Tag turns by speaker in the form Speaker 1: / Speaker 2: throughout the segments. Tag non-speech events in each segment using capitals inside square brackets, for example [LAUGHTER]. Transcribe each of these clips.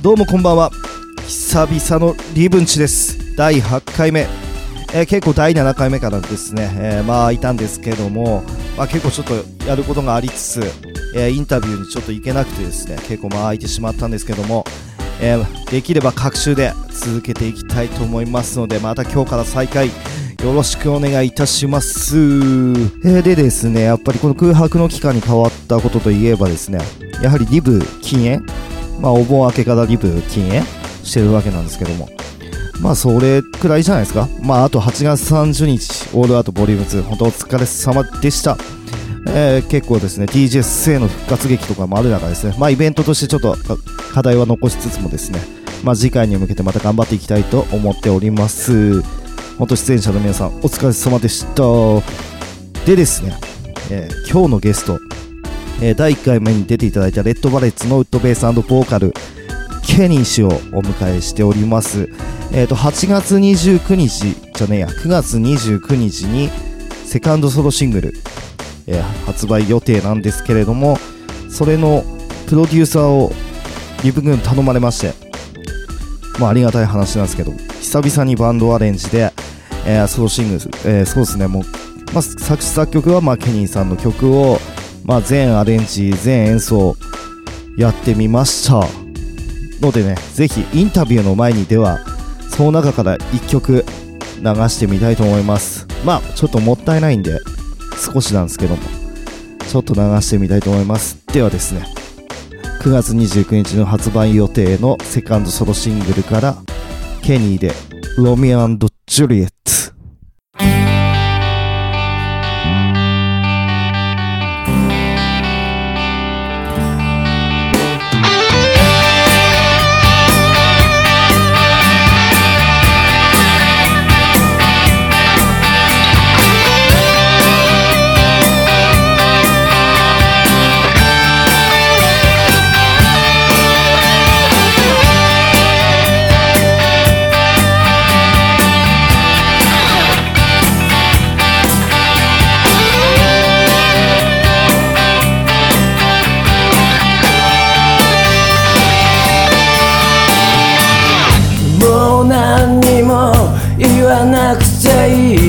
Speaker 1: どうもこんばんは。久々のリブンチです。第8回目、えー、結構第7回目からですね、えー、まあいたんですけども、まあ、結構ちょっとやることがありつつ、えー、インタビューにちょっと行けなくてですね。結構まあ空いてしまったんですけども、え、できれば各週で続けていきたいと思いますのでまた今日から再開よろしくお願いいたします。えー、でですね、やっぱりこの空白の期間に変わったことといえばですね、やはりリブ禁煙まあ、お盆明けからリブ禁煙してるわけなんですけども、まあ、それくらいじゃないですか。まあ、あと8月30日、オールアートボリューム2、本当お疲れ様でした。えー、結構ですね、DJSA の復活劇とかもある中ですね、まあ、イベントとしてちょっと課題は残しつつもですね、まあ、次回に向けてまた頑張っていきたいと思っております。元出演者の皆さん、お疲れ様でした。でですね、えー、今日のゲスト、えー、第1回目に出ていただいたレッドバレッツのウッドベースボーカルケニー氏をお迎えしております、えーと、8月29日じゃねえや9月29日にセカンドソロシングル、えー、発売予定なんですけれどもそれのプロデューサーをリブ軍頼まれましてまあありがたい話なんですけど久々にバンドアレンジで、えー、ソロシングル、えー、そうですねもう、まあ、作詞作曲はまあケニーさんの曲をまあ、全アレンジ、全演奏やってみましたのでね、ぜひインタビューの前にでは、その中から1曲流してみたいと思います。まあ、ちょっともったいないんで、少しなんですけども、ちょっと流してみたいと思います。ではですね、9月29日の発売予定のセカンドソロシングルから、ケニーで、ロミアンドジュリエット。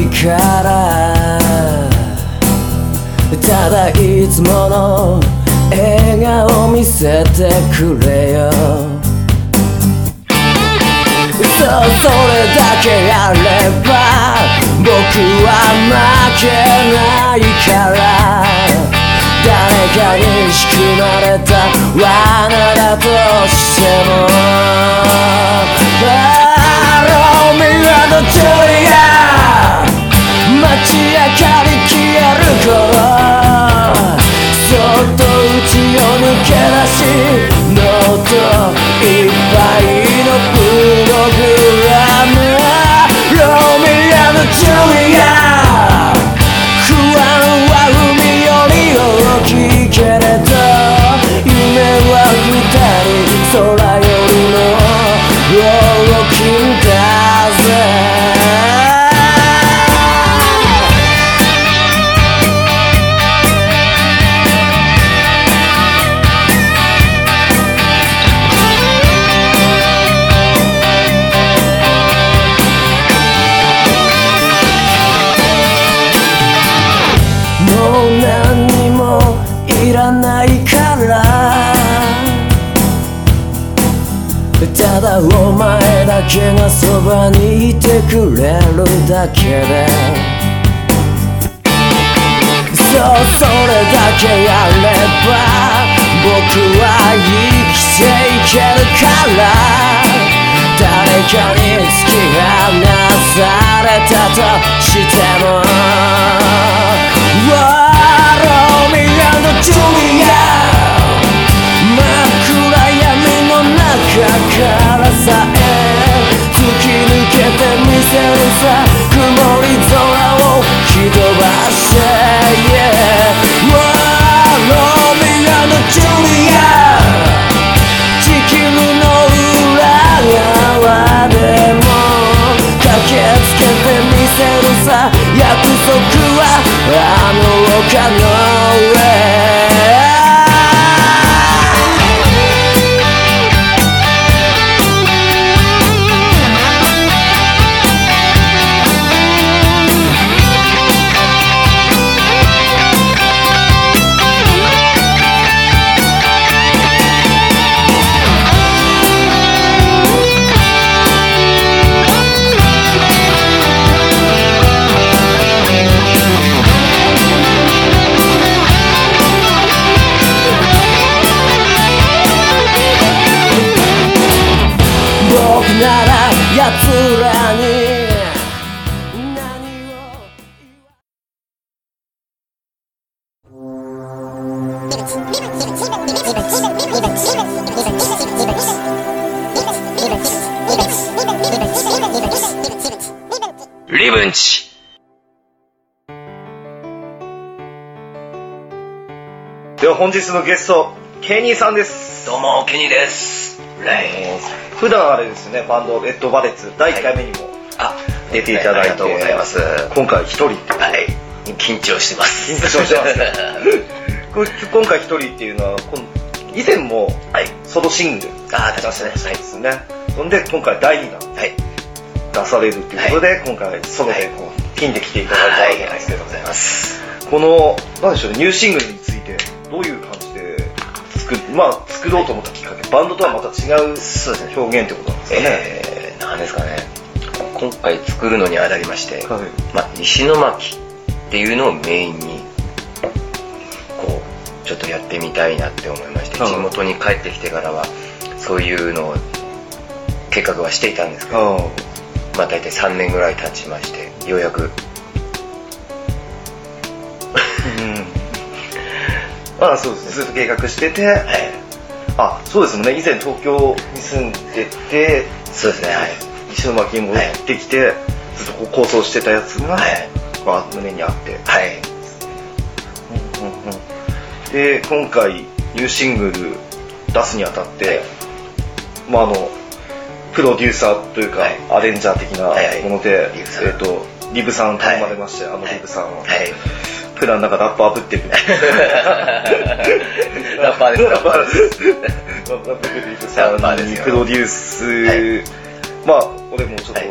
Speaker 1: から。ただいつもの笑顔見せてくれよ。そうそれだけやれば僕は負けないから。誰かに仕組まれた罠だとしても。ロミアのジュリア街明かり消える頃そっと家を抜け出しノートいっぱいのプログラムロミアのジュリア誰さ約束はあの丘の上。
Speaker 2: では本日のゲストケニーさんです
Speaker 3: どうも、ケニーです。レイ。
Speaker 2: 普段あれですねバンドレッドバレッツ第1回目にも
Speaker 3: あ、
Speaker 2: 出ていただいて、
Speaker 3: ありがとうございます。
Speaker 2: 今回一人
Speaker 3: はい。緊張してます。
Speaker 2: 緊張してます [LAUGHS] 今回一人っていうのは以前も
Speaker 3: はい。
Speaker 2: ソロシングル
Speaker 3: あ、出しましたね。
Speaker 2: ですね、そんで今回第2弾
Speaker 3: はい。
Speaker 2: 出されるということで、今回ソロでこうピンで来ていただいたわ
Speaker 3: はい。
Speaker 2: けですけど、
Speaker 3: ありがとうございます。
Speaker 2: このなんでしょうねニューシングルについてどういう感じで作るまあ作ろうと思ったきっかけバンドとはまた違う。表現ってことなんですかね、
Speaker 3: えー、なんですかね。今回作るのにあたりまして、
Speaker 2: はい。
Speaker 3: まあ、石巻っていうのをメインに、こう、ちょっとやってみたいなって思いまして、
Speaker 2: はい。
Speaker 3: 地元に帰ってきてからは、そういうのを計画はしていたんですけど、
Speaker 2: あ
Speaker 3: まあ大体3年ぐらい経ちまして、ようやく、
Speaker 2: あ、まあそうですね。ずっと計画してて、
Speaker 3: はい、
Speaker 2: あそうですもんね。以前東京に住んでて
Speaker 3: そうですね、はい。
Speaker 2: 石巻に戻ってきて、ずっとこう構想してたやつが、
Speaker 3: はい。
Speaker 2: まあ、胸にあって、
Speaker 3: はい。
Speaker 2: で今回ニューシングル出すにあたって、まああのプロデューサーというか、
Speaker 3: はい。
Speaker 2: アレンジャー的な
Speaker 3: はいはい。
Speaker 2: もので、
Speaker 3: リブさん。
Speaker 2: えっ、とリブさん頼まれまして、あの
Speaker 3: はい
Speaker 2: リブさんは、
Speaker 3: はい。
Speaker 2: 普段なんかラッパーぶってる
Speaker 3: ラッパーです、ラッパーです。
Speaker 2: ラッパーぶってるリブさ
Speaker 3: ラッパーですよ
Speaker 2: んにプロデュース、まあ俺もちょっと、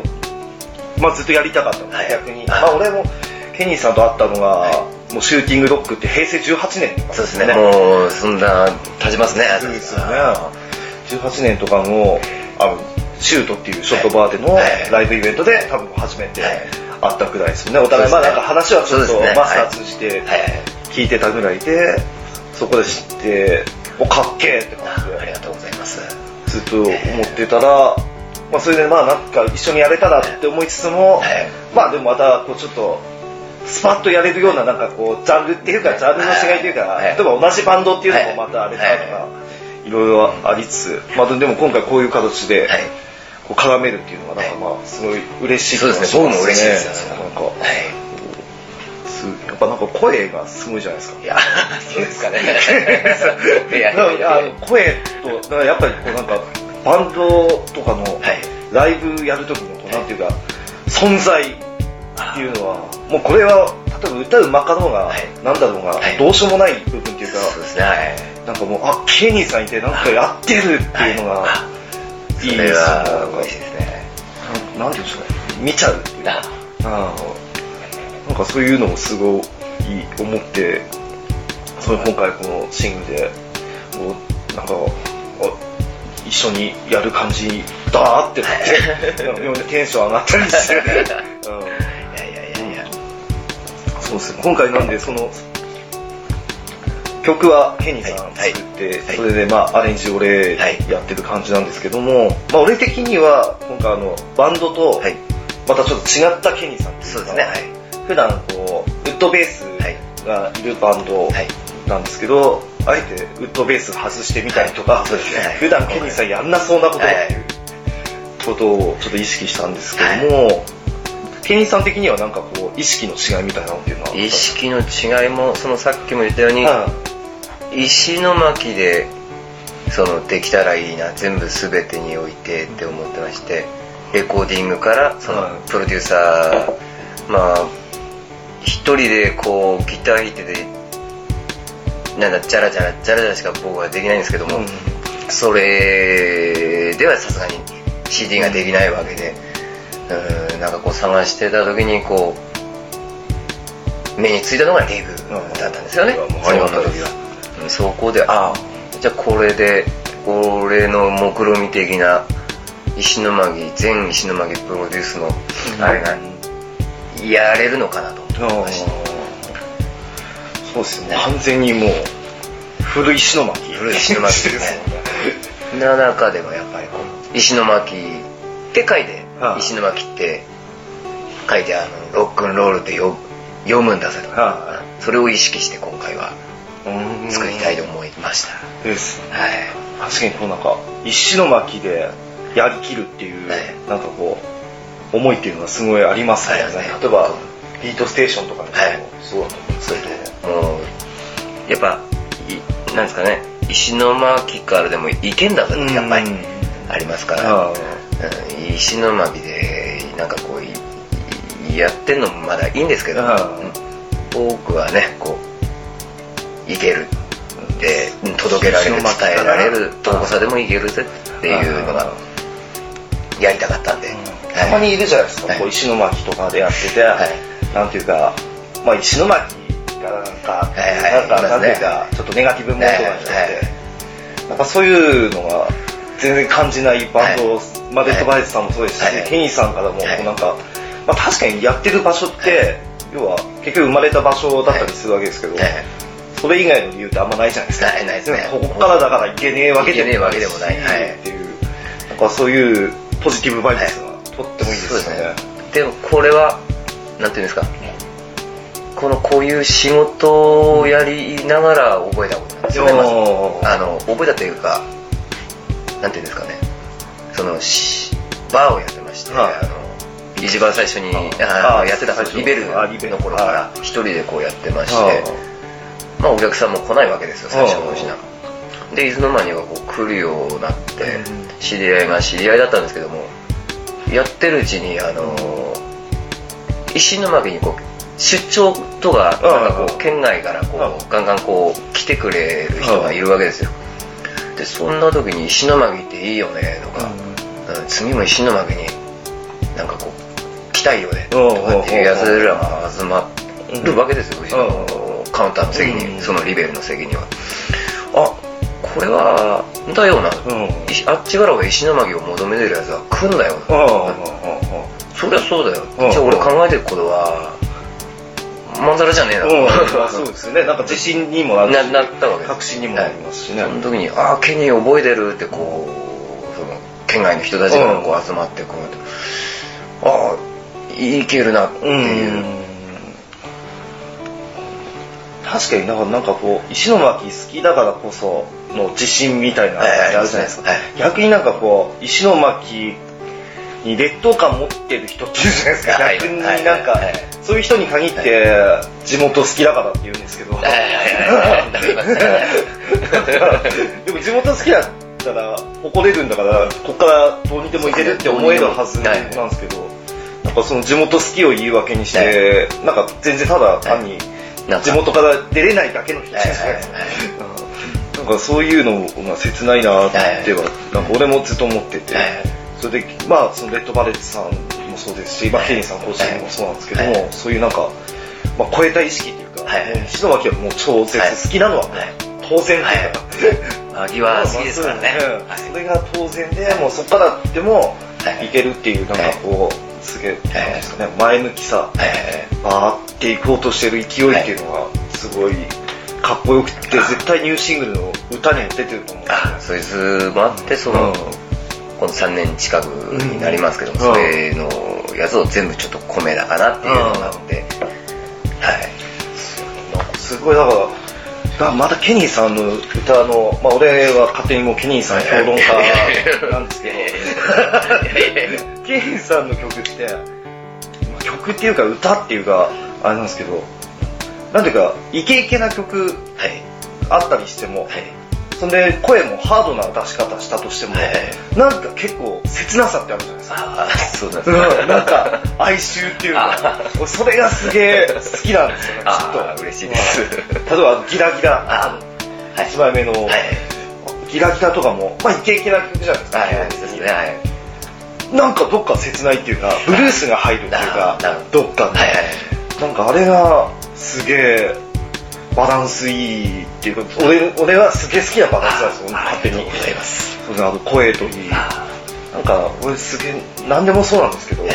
Speaker 2: まあずっとやりたかったので、
Speaker 3: はい
Speaker 2: 逆に、まあ俺もケニーさんと会ったのが、
Speaker 3: は
Speaker 2: もうシューティングロックって平成18年
Speaker 3: そうですね、もう、そんな、経ちますね。
Speaker 2: そうですよね18年とかのあのシュートっていうショットバーでのライブイベントで多分初めて
Speaker 3: はい
Speaker 2: 会ったくらいですよね。お互いまあなんか話はちょっとマスター通じて
Speaker 3: はい。
Speaker 2: 聞いてたぐらいでそこで知っておかっけーって感じで。
Speaker 3: ありがとうございます。
Speaker 2: ずっと思ってたらまあそれでまあなんか一緒にやれたらって思いつつも
Speaker 3: はい。
Speaker 2: まあでもまたこうちょっとスパッとやれるようななんかこうジャンルっていうかジャンルの違いというか、
Speaker 3: はい。
Speaker 2: 例えば同じバンドっていうのもまたあれだとか、いろいろありつつ、まあでも今回こういう形で
Speaker 3: はい。
Speaker 2: こう絡めるっていうのはなんかまあすごい嬉しい
Speaker 3: そうですね、僕も嬉しいですよ。
Speaker 2: なんか
Speaker 3: は
Speaker 2: すやっぱなんか声がすごいじゃないですか
Speaker 3: い。や、そうですかね。いやいや
Speaker 2: 声とだからやっぱりこうなんかバンドとかの。ライブやる時のこうなんていうか存在っていうのはもうこれは例えば歌うまかろうが、なんだろうが、
Speaker 3: はい
Speaker 2: どうしようもない部分っていうか
Speaker 3: そうですね、はい。
Speaker 2: なんかもうあケニーさんいてなんかやってるっていうのが、
Speaker 3: はいそれは
Speaker 2: なんか
Speaker 3: 嬉しいですね。
Speaker 2: なんなんていうんですかね。見ちゃうっていうか
Speaker 3: あ
Speaker 2: あ。ーなんかそういうのもすごい思ってその今回このシングルでこうなんかあ一緒にやる感じだーってなってなんかテンション上がったりして、[LAUGHS] うん、
Speaker 3: いやいやいやいや。
Speaker 2: そうですね。今回なんでその曲はケニーさん
Speaker 3: はい
Speaker 2: 作って、
Speaker 3: はい。
Speaker 2: それでまあアレンジ俺
Speaker 3: はい。
Speaker 2: やってる感じなんですけども、まあ俺的には今回あのバンドと
Speaker 3: はい。
Speaker 2: またちょっと違ったケニーさん
Speaker 3: そうですね、はい。
Speaker 2: 普段こうウッドベースがいるバンド
Speaker 3: はい。
Speaker 2: なんですけど、あえてウッドベース外してみたりとか、
Speaker 3: そうですね。はい。
Speaker 2: 普段ケニーさんやんなそうなことっていうことをちょっと意識したんですけども、ケニーさん的にはなんかこう意識の違いみたいなのっていうのは
Speaker 3: 意識の違いも、そのさっきも言ったように、
Speaker 2: は
Speaker 3: 石巻でそのできたらいいな全部全てにおいてって思ってましてレコーディングからそ
Speaker 2: はい。
Speaker 3: のプロデューサーまあ一人でこうギター弾いててなんだチャラチャラチャラチャラしか僕はできないんですけども、
Speaker 2: うん。
Speaker 3: それではさすがに CD ができないわけでうんなんかこう探してた時にこう目についたのがリブだったんですよね、
Speaker 2: うん
Speaker 3: その時は、うんそこでああじゃあこれで俺の目論見的な石巻全石巻プロデュースのあれがやれるのかなと思いまして
Speaker 2: そうですね。完全にもう古石巻。
Speaker 3: 古い石巻ですね。[LAUGHS] な中でもやっぱりこう石巻って書いて
Speaker 2: はあ
Speaker 3: 石巻って書いてあのロックンロールって読読むんだぜと。
Speaker 2: は
Speaker 3: それを意識して今回は
Speaker 2: うん。
Speaker 3: 作りたいと思いました。
Speaker 2: です。
Speaker 3: はい。
Speaker 2: 確かにこうなんか石巻でやりきるっていう、
Speaker 3: はい。
Speaker 2: なんかこう思いっていうのがすごいありますよね、
Speaker 3: ありますね
Speaker 2: 例えばビートステーションとかでも
Speaker 3: はい。
Speaker 2: そうだと思うんですけど、
Speaker 3: もうやっぱいなんですかね。石巻からでも行けんだぞってやっぱり
Speaker 2: うん。
Speaker 3: ありますから、石巻でなんかこうやってんのもまだいいんですけど、
Speaker 2: あ
Speaker 3: うん。僕はねこういけるでうん。届けられる伝えられる遠さでもいけるぜっていうのがやりたかったんで、
Speaker 2: たまにいるじゃないですか、
Speaker 3: はい。
Speaker 2: こう石巻とかでやってて、
Speaker 3: はい。
Speaker 2: なんていうか、まあ、石巻がなんか、
Speaker 3: はいはい。
Speaker 2: なんか、なんていうか、ちょっとネガティブモードになっちゃって、
Speaker 3: はい。
Speaker 2: なんかそういうのが全然感じないバンド、
Speaker 3: はい
Speaker 2: まあ、デッドバイスさんもそうですし、
Speaker 3: はい。
Speaker 2: ケニーさんからもなんか、まあ、確かにやってる場所って、要は結局生まれた場所だったりするわけですけど、
Speaker 3: はい。
Speaker 2: それ以外の理由ってあんまないじゃないですか。
Speaker 3: ないですね
Speaker 2: ここからだからいけねえわけでも
Speaker 3: ないはい。
Speaker 2: っていう、なんかそういうポジティブバイブスがとってもいいですよね。
Speaker 3: でもこれはなんていうんですか。このこういう仕事をやりながら覚えたこと。なん。ですよね、まずあの覚えたというかなんていうんですかねそのしバーをやってまして、
Speaker 2: はい。
Speaker 3: あの一番最初に
Speaker 2: あ
Speaker 3: やってたリベルの頃か
Speaker 2: は
Speaker 3: ら一人でこうやってまして、
Speaker 2: は
Speaker 3: まあお客さんも来ないわけですよ最初のうちな
Speaker 2: は
Speaker 3: でいつの間にかこう来るようになって
Speaker 2: うん
Speaker 3: 知り合いが知り合いだったんですけどもやってるうちにあの石巻にこう出張とかなんかこ
Speaker 2: う
Speaker 3: う県外からこ
Speaker 2: う
Speaker 3: うガンガンこう来てくれる人がいるわけですよ。でそんな時に石巻っていいよねとか、うん次も石巻になんかこう来たいよねとかっていうやつらが集まるわけですようちのカウンターの席
Speaker 2: うん。
Speaker 3: にそのリベルの席には。あこれはだよな。あっちからは石巻を求めてるやつは来んだよな。そりゃそうだよ。
Speaker 2: うん
Speaker 3: じゃあ俺考えてることはまんざらじゃねえな。
Speaker 2: うん、そうですよね。なんか自信にもな
Speaker 3: ななったわけ
Speaker 2: 確信にもなりますしね。
Speaker 3: その時に「ああケニー覚えてる」ってこう県外の人たちがこう集まってこうやってああいけるなって
Speaker 2: うん
Speaker 3: いう。
Speaker 2: 確かに、だからなんかこう、石巻好きだからこその自信みたいなのがあるじゃないですか。
Speaker 3: はい。
Speaker 2: 逆になんかこう、石巻に劣等感持ってる人っているじゃないですか。[LAUGHS]
Speaker 3: はい。
Speaker 2: 逆に
Speaker 3: はい
Speaker 2: なんか
Speaker 3: はい、
Speaker 2: そういう人に限って、地元好きだからって言うんですけど。でも地元好きだったら誇れるんだからここからどうにでも行けるって思えるはずなんですけど、なんかその地元好きを言い訳にして、なんか全然ただ単に地元から出れないだけの人。じゃなんなんかそういうのが切ないなっては、なんか俺もずっと思ってて、
Speaker 3: はい
Speaker 2: それでまあそのレッドバレットさんもそうですし、まあ、ケニーさん個人もそうなんですけども、
Speaker 3: はい。
Speaker 2: そういうなんか、まあ、超えた意識っていうか、
Speaker 3: はい
Speaker 2: もう石巻はもう超絶好きなのは当然っていうか、
Speaker 3: 秋は好きですからね。
Speaker 2: うん。それが当然で、もうそこからでも
Speaker 3: はい。
Speaker 2: いけるっていう、なんかこう、すげえ、前向きさ、バーっていこうとしてる勢いっていうのが、すごいかっこよくて、絶対ニューシングルの歌にも出てると思う
Speaker 3: あそいつもあってその、
Speaker 2: うん。
Speaker 3: この3年近くになりますけども、
Speaker 2: うん。
Speaker 3: それのやつを全部ちょっと込めたかなっていうのがあって、はい。
Speaker 2: すごいだから、だまたケニーさんの歌の、まあ俺は勝手にもうケニーさん評論家なんですけど、[LAUGHS] ケニーさんの曲って、まあ曲っていうか歌っていうか、あれなんですけど、なんていうか、イケイケな曲
Speaker 3: はい。
Speaker 2: あったりしても、
Speaker 3: はい
Speaker 2: そんで声もハードな出し方したとしても、
Speaker 3: はい。
Speaker 2: なんか結構切なさってあるじゃないですか。
Speaker 3: そうなんです
Speaker 2: うんなんか哀愁っていうか、俺それがすげえ好きなんですよね、
Speaker 3: あ
Speaker 2: きっと。
Speaker 3: あ嬉しいです。
Speaker 2: うん。例えばギラギラ、
Speaker 3: あはい。
Speaker 2: 1枚目の、
Speaker 3: はい。
Speaker 2: ギラギラとかも、まあイケイケな曲じゃないですか。
Speaker 3: はいはいですねはい。
Speaker 2: なんかどっか切ないっていうか、ブルースが入るっていうかど。っかに。
Speaker 3: はいはい。
Speaker 2: なんかあれがすげえバランスいいっていうか、俺俺はすげえ好きなバランスなんですよ、勝手に。
Speaker 3: ございます。
Speaker 2: それあの声といい。
Speaker 3: あ
Speaker 2: なんか俺すげえ、何でもそうなんですけど
Speaker 3: え、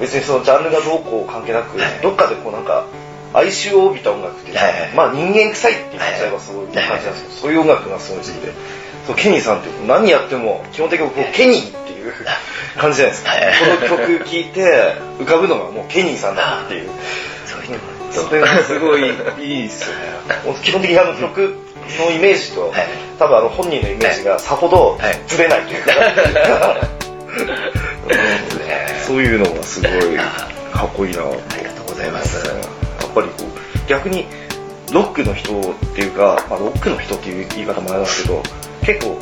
Speaker 2: 別にそのジャンルがどうこう関係なく
Speaker 3: はい、
Speaker 2: どっかでこうなんか、哀愁を帯びた音楽っていうまあ人間臭いって言っちゃえばそういう感じなんですけど、そういう音楽がすごい好きで、そうケニーさんって何やっても基本的にこうケニーっていうい。う感じじゃないですか。この曲聴いて浮かぶのがもうケニーさんだっていう。
Speaker 3: そ
Speaker 2: れがすごいいいっすよね。基本的にあの曲のイメージと、
Speaker 3: はい。
Speaker 2: 多分あの本人のイメージがさほど
Speaker 3: はい。
Speaker 2: ずれないというか、そういうのがすごいかっこいいな。と
Speaker 3: ありがとうござい。ます
Speaker 2: やっぱりこう逆にロックの人っていうか、まあ、ロックの人っていう言い方もあれなんですけど結構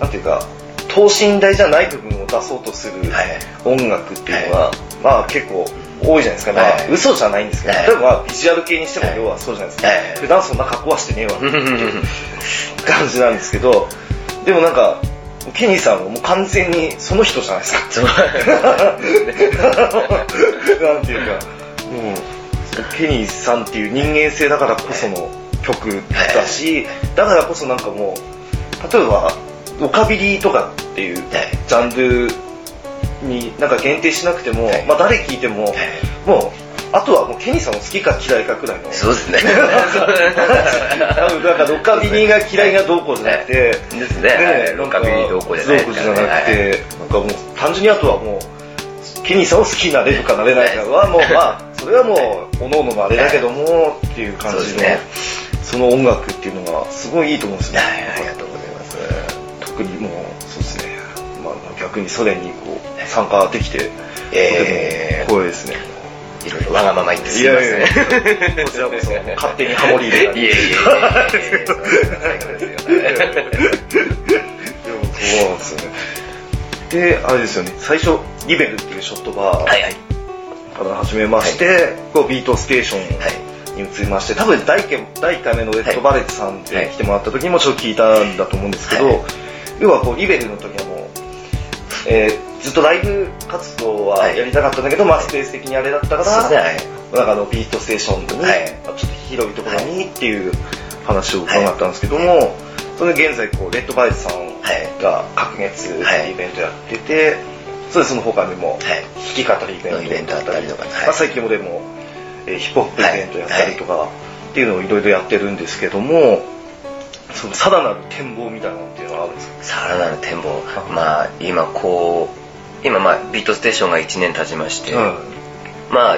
Speaker 2: なんていうか等身大じゃない部分を出そうとする
Speaker 3: はい。
Speaker 2: 音楽っていうのが、まあ結構多いじゃないですか、まあ
Speaker 3: はい。
Speaker 2: 嘘じゃないんですけど、
Speaker 3: はい。
Speaker 2: 例えばまあビジュアル系にしても要はそうじゃないですか、
Speaker 3: はい。
Speaker 2: 普段そんな格好はしてねえわって
Speaker 3: うん。う
Speaker 2: 感じなんですけど。でもなんかケニーさんはもう完全にその人じゃないですか。なんていうか、もう、ケニーさんっていう人間性だからこその曲だし、だからこそなんかもう、例えば、ロカビリーとかっていう
Speaker 3: はい。
Speaker 2: ジャンルになんか限定しなくても、
Speaker 3: はい。
Speaker 2: まあ誰聴いても、
Speaker 3: はい。
Speaker 2: もう、あとはもうケニーさんを好きか嫌いかくらいの。
Speaker 3: そうですね。[LAUGHS]
Speaker 2: 多分なんかロカビリーが嫌いがどうこうじゃなくて、
Speaker 3: ですね。はい。ロカビリーどうこうじゃな
Speaker 2: くて、なんかもう単純にあとはもう、ケニーさんを好きになれるかなれないかはもうまあ、それはもう、おのののあれだけども、っていう感じの、
Speaker 3: そ
Speaker 2: の音楽っていうのがすごいいいと思うんですよね。
Speaker 3: はい。ありがとうございます。
Speaker 2: 特にもう、そうですね。まあ逆にソ連にこう、参加できて、
Speaker 3: えー。
Speaker 2: とても光栄ですね。
Speaker 3: いろいろわがまま言ってす
Speaker 2: いやい
Speaker 3: いません。
Speaker 2: やいや、こちらこそ勝手にハモリ入れたり。
Speaker 3: いえいえいえ。いえ最高です
Speaker 2: そうなんですよね。で、あれですよね、最初、リベルっていうショットバー
Speaker 3: はいはい。
Speaker 2: から始めまして、こうビートステーショ
Speaker 3: はい
Speaker 2: ンに移りまして、多分第1回第一回目のレッドバレットさんで来てもらった時にもちょっと聞いたんだと思うんですけど、
Speaker 3: はい。
Speaker 2: 要はこうリベルの時はもう、えーずっとライブ活動はやりたかったんだけど、まあスペース的にあれだったから、
Speaker 3: はい。
Speaker 2: なんかあのビートステーションに、
Speaker 3: はい。
Speaker 2: ちょっと広いところにっていう話を伺ったんですけども、それで現在こうレッドバイスさんが各月
Speaker 3: はい。
Speaker 2: イベントやってて、それでその他にも
Speaker 3: はい。
Speaker 2: 弾き語りイベント
Speaker 3: イベントあったりとかはい。
Speaker 2: まあ、最近もでも、えーヒップホップイベントやったりとかっていうのをいろいろやってるんですけども、そのさらなる展望みたいなのっていうのはあるんですか？
Speaker 3: さらなる展望。まあ今こう今まあビートステーションが1年経ちまして、まあ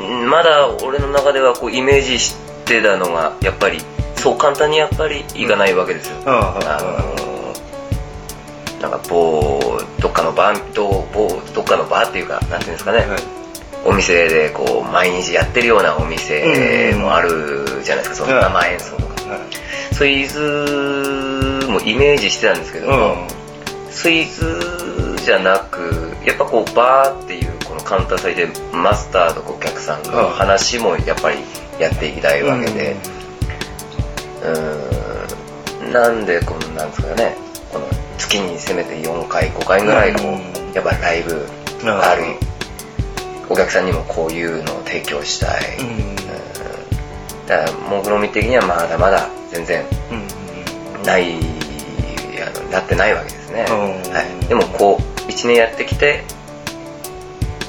Speaker 3: うんまだ俺の中ではこうイメージしてたのがやっぱりそう簡単にやっぱりいかないわけですよ、あのなんか某どっかのバーど某どっかのバーっていうかなんていうんですかね、お店でこう毎日やってるようなお店もあるじゃないですか、その生演奏とか、そうい。うイズもイメージしてたんですけども、スイーツじゃなくやっぱこうバーっていうこのカウンターサイでマスターとお客さんの話もやっぱりやっていきたいわけで。うーん。なんでこのなんですかね。この月にせめて4回5回ぐらいこ
Speaker 2: うん。
Speaker 3: うやっぱライブあるお客さんにもこういうのを提供したい、うんだから目論見的にはまだまだ全然ないあのなってないわけですね、
Speaker 2: うん。
Speaker 3: はい、でもこう1年やってきて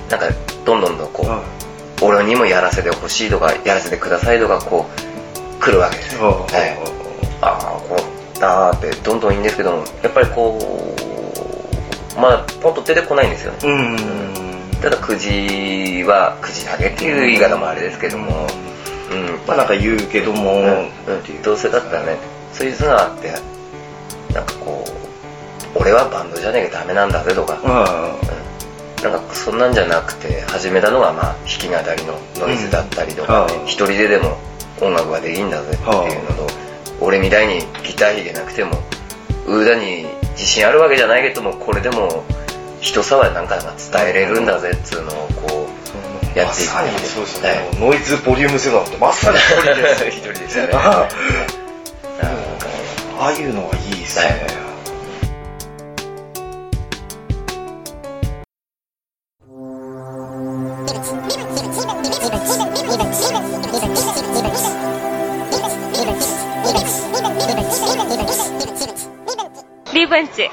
Speaker 3: なんかどんどんどんこう、俺にもやらせてほしいとかやらせてくださいとかこう来るわけですよ、はい、ああこうだーってどんどんいいんですけどもやっぱりこうまだポンと出てこないんですよね、
Speaker 2: うん
Speaker 3: ただ9時は9時だけっていう言い方もあれですけども、うん
Speaker 2: まあなんか言うけども、
Speaker 3: うん。どうせだったらねそういうのがあってなんかこう俺はバンドじゃなきゃダメなんだぜとか、なんかそんなんじゃなくて始めたのがまあ弾き語りのノイズだったりとか、
Speaker 2: うん。
Speaker 3: 一人ででも音楽ができんだぜっていうのと、俺みたいにギター弾けなくてもウーダに自信あるわけじゃないけどもこれでも人さはなんか伝えれるんだぜっつうのをこうやっていく
Speaker 2: まさにそうですよね、
Speaker 3: はい
Speaker 2: ノイズボリュームゼロってまさに一人です
Speaker 3: 一人ですよね。[LAUGHS]
Speaker 2: ああ。あいうのはいいですね、
Speaker 4: リベンジ。
Speaker 2: で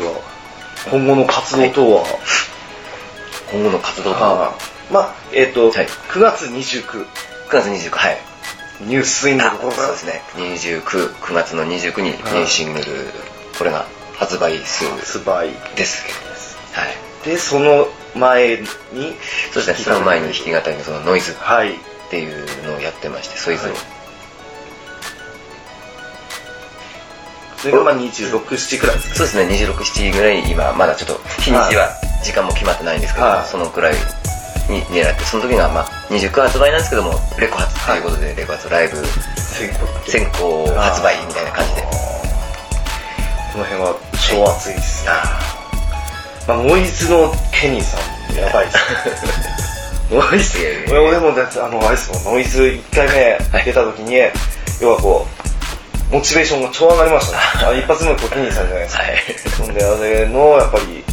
Speaker 2: は今後の活動等は？
Speaker 3: 今後の活動と
Speaker 2: あ
Speaker 3: は
Speaker 2: まあえっ、と、
Speaker 3: はい。
Speaker 2: 9月29
Speaker 3: 9月29はい。
Speaker 2: ニュースイング
Speaker 3: そうですね。299月の29日ニューシングルこれが発売数
Speaker 2: 発売。
Speaker 3: ですはい。
Speaker 2: で、その前に、
Speaker 3: そうですね。その前に弾き語りのそのノイズっ
Speaker 2: はい。
Speaker 3: ていうのをやってましてソイズを、
Speaker 2: はい。それがまあ26、7くらいですか
Speaker 3: そうですね。26、7ぐらい今まだちょっと日にちは時間も決まってないんですけど、
Speaker 2: はい。
Speaker 3: そのくらいに狙ってその時がまあ29発売なんですけどもレコ発ということで、レコ発ライブ
Speaker 2: 先行って。
Speaker 3: 先行発売みたいな感じで。
Speaker 2: この辺は超熱いですね。まあ、ノイズのケニーさん、やばいですね。[LAUGHS] ノイズ。
Speaker 3: いやいやいや
Speaker 2: 俺もだってあの、あれですもん、ノイズ1回目出た時に、要はこう、モチベーションが超上がりましたね。[LAUGHS] あ一発目こうケニーさんじゃないですか。
Speaker 3: はい。
Speaker 2: そんで、あれの、やっぱり、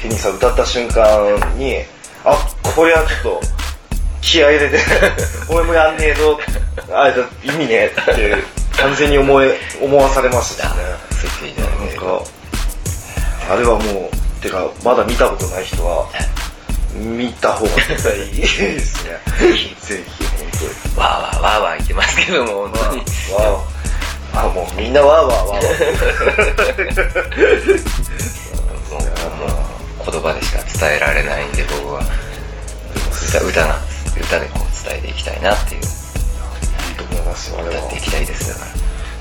Speaker 2: ケニーさん歌った瞬間に、あ、これはちょっと、気合い入れて、[LAUGHS] 俺もやんねえぞ、あ意味ねえって、完全に思え、思わされましたね。なんか、あれはもう、てか、まだ見たことない人は、見た方が絶対いいですね。[LAUGHS] ぜひ、本
Speaker 3: わーわーわーわー言ってますけども本当に
Speaker 2: 当に。わあ、あ、もうみんなわーわーわーわー。[LAUGHS]
Speaker 3: 言葉でしか伝えられないんで僕は。歌歌が歌でこう伝えていきたいなっていう。
Speaker 2: いいと思いますよ、あれは。
Speaker 3: 歌っていきたいですだか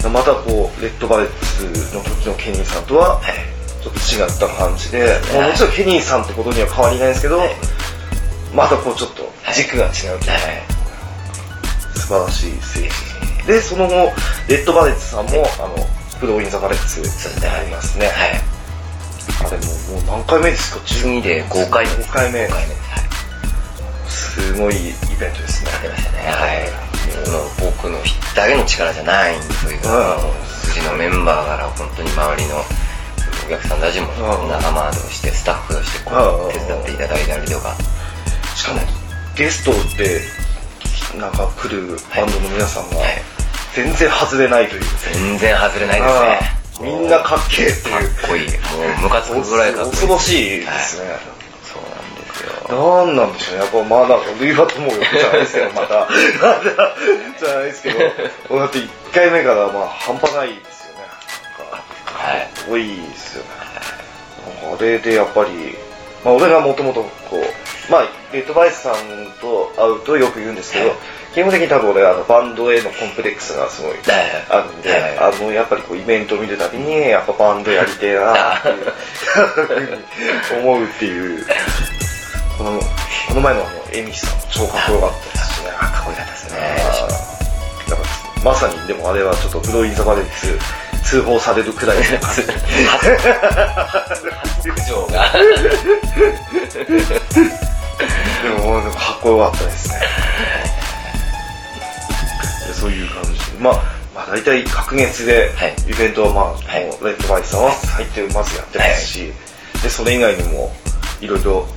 Speaker 3: ら。
Speaker 2: またこう、レッドバレッツの時のケニーさんとは、
Speaker 3: はい。
Speaker 2: ちょっと違った感じで、
Speaker 3: はい。
Speaker 2: まあもちろんケニーさんってことには変わりないんですけど、
Speaker 3: はい。
Speaker 2: またこうちょっと軸が違うという。か、
Speaker 3: はい。
Speaker 2: 素晴らしいステージ。でその後レッドバレッツさんもあの Blowin' the Bullets
Speaker 3: そうですね。
Speaker 2: ありますね、
Speaker 3: はい
Speaker 2: あれももう何回目ですか？
Speaker 3: 次で5回目
Speaker 2: 5回目。
Speaker 3: 5回目。ですはい。
Speaker 2: すごいイベントですね。
Speaker 3: 出ましたねはい僕のだけの力じゃないんでそういうのは
Speaker 2: うん。
Speaker 3: うちのメンバーから本当に周りのお客さんたちも
Speaker 2: うん
Speaker 3: 仲間としてスタッフとしてこ
Speaker 2: う
Speaker 3: 手伝っていただいたりとか。
Speaker 2: しかもゲストでなんか来るバンドの皆さんが
Speaker 3: はい。
Speaker 2: 全然外れないという。
Speaker 3: 全然外れないですね
Speaker 2: みんなかっけえって
Speaker 3: かっ
Speaker 2: いう
Speaker 3: こいいもうムカつくぐらいかっこいい
Speaker 2: 恐ろしいですね、
Speaker 3: そうなんですよ
Speaker 2: なんなんでしょうね。やっぱまあなんか、ルイバともよくじゃないですけど、また。[LAUGHS] じゃないですけど、だって1回目からまあ半端ないですよね。なんか、
Speaker 3: はい
Speaker 2: かっこいいですよね。なんかあれでやっぱり、まあ俺がもともとこう、まあ、レッドバイスさんと会うとよく言うんですけど、基本的に多分俺あのバンドへのコンプレックスがすごい
Speaker 3: はい。
Speaker 2: あるんで、
Speaker 3: はい。
Speaker 2: あのやっぱりこうイベントを見るたびにやっぱバンドやりてえな [LAUGHS] って思うっていう。このこの前のあのエミさん超かっこよかったですしね
Speaker 3: かっこよかったですね。
Speaker 2: あーなんかまさにでもあれはちょっと Blowin' the Bullets 通報されるくらいの感じ。[LAUGHS]
Speaker 3: 九条が [LAUGHS]
Speaker 2: でもかっこよかったですね。でそういう感じで。まあまあ大体隔月で
Speaker 3: はい。
Speaker 2: イベントはまあ、
Speaker 3: はい。
Speaker 2: レッドバレッツさんは入ってまずやってますし、でそれ以外にもいろいろ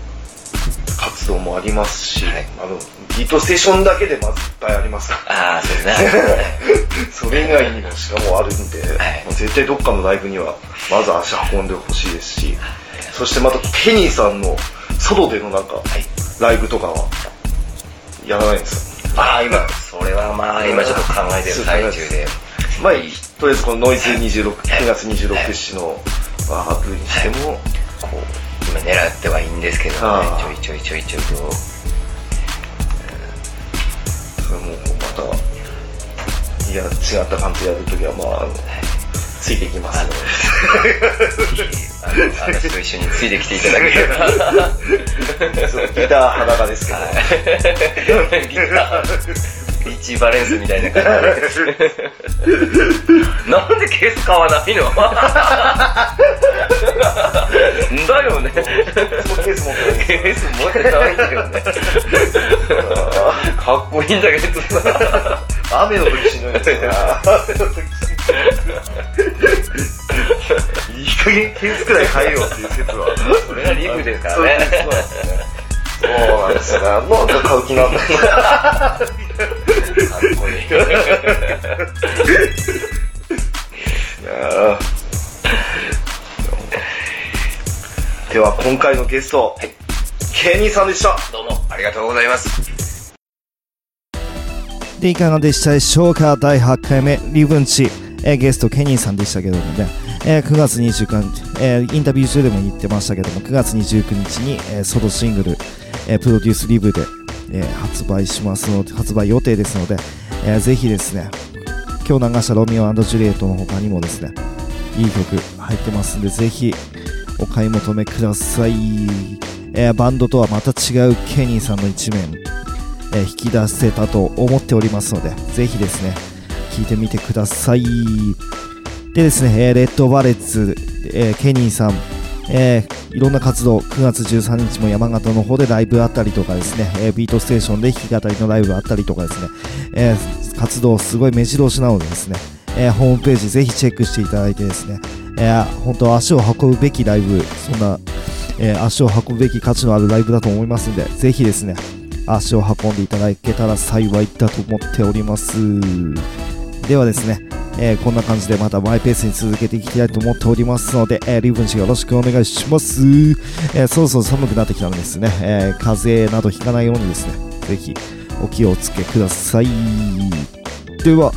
Speaker 2: 活動もありますし、
Speaker 3: はい。
Speaker 2: あのビートステーションだけでまずいっぱいありますから。
Speaker 3: ああそうですね。[LAUGHS]
Speaker 2: それ以外にもしかもあるんで、
Speaker 3: はい。
Speaker 2: もう絶対どっかのライブにはまず足運んでほしいですし、そしてまたケニーさんのソロでのなんか、ライブとかはやらないんですか？
Speaker 3: ああ今それはまあ今ちょっと考えてる最中で。
Speaker 2: まあ、とりあえずこのノイズ26、
Speaker 3: はい。
Speaker 2: 9月26日のワーブにしても、こう、
Speaker 3: 今狙ってはいいんですけどね。ちょいちょいちょいちょいと。
Speaker 2: それもまた、いや、違った感じでやるときは、まあ、あのついていきますので。
Speaker 3: あ [LAUGHS] の私と一緒についてきていただければ
Speaker 2: ギター裸ですけど、
Speaker 3: はいギタービーチバレンスみたいな感じでなんでケース買わないのだよね。
Speaker 2: ケース持ってない
Speaker 3: ケース持ってないんだよね。かっこいいんだけどさ
Speaker 2: 雨の時しんどいんですよね。雨の時いい加減ケースくらい買えよっていう説は。
Speaker 3: それがリブですからね。
Speaker 2: そうなんですよ。ね。なんか買う気なんだよ。[LAUGHS]
Speaker 3: かっこいい。[LAUGHS]
Speaker 2: では今回のゲスト、ケニーさんでした。
Speaker 3: どうもありがとうございます。
Speaker 5: でいかがでしたでしょうか？第8回目リブンチ、えーゲストケニーさんでしたけどもね、えー9月29日、えーインタビュー中でも言ってましたけども、9月29日に、えーソロシングル、えプロデュースリブで、え発売しますので、発売予定ですので、えぜひですね、今日流したロミオジュリエットの他にもですね、いい曲入ってますんで、ぜひお買い求めください。えバンドとはまた違うケニーさんの一面、え引き出せたと思っておりますので、ぜひですね、聴いてみてください。でですね、えーレッドバレッツ、えーケニーさん、えーいろんな活動、9月13日も山形の方でライブあったりとかですね、えービートステーションで弾き語りのライブあったりとかですね、えー活動すごい目白押しなのでですね、えーホームページぜひチェックしていただいてですね、えー本当足を運ぶべきライブ、そんな、えー足を運ぶべき価値のあるライブだと思いますんで、ぜひですね、足を運んでいただけたら幸いだと思っております。ではですね、えーこんな感じでまたマイペースに続けていきたいと思っておりますので、えーリブン氏よろしくお願いします。えーそろそろ寒くなってきたのですね、え風邪などひかないようにですね、ぜひお気をつけください。では、